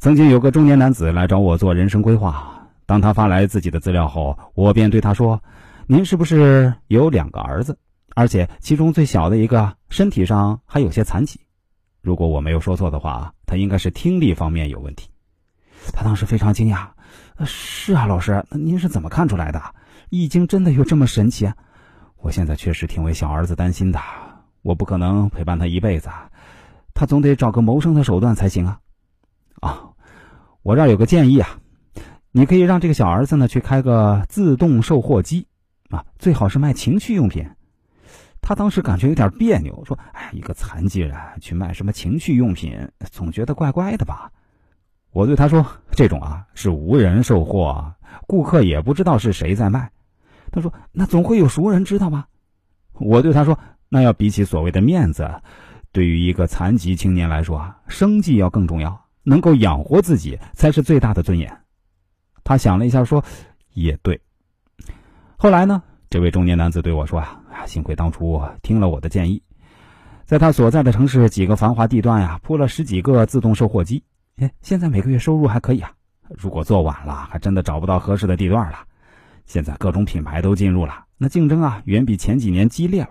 曾经有个中年男子来找我做人生规划，当他发来自己的资料后，我便对他说：“您是不是有两个儿子？而且其中最小的一个身体上还有些残疾？如果我没有说错的话，他应该是听力方面有问题。”他当时非常惊讶：“是啊，老师，您是怎么看出来的？易经真的有这么神奇？我现在确实挺为小儿子担心的，我不可能陪伴他一辈子，他总得找个谋生的手段才行！啊！”我这儿有个建议啊，你可以让这个小儿子呢去开个自动售货机，啊，最好是卖情趣用品。他当时感觉有点别扭，说：“哎，一个残疾人去卖什么情趣用品，总觉得怪怪的吧？”我对他说：“这种啊是无人售货，顾客也不知道是谁在卖。”他说：“那总会有熟人知道吧？”我对他说：“那要比起所谓的面子，对于一个残疾青年来说啊，生计要更重要。”能够养活自己才是最大的尊严。他想了一下，说：“也对。”后来呢，这位中年男子对我说：“啊，幸亏当初听了我的建议，在他所在的城市几个繁华地段呀，铺了十几个自动售货机。哎，现在每个月收入还可以啊。如果做晚了，还真的找不到合适的地段了。现在各种品牌都进入了，那竞争啊，远比前几年激烈了。”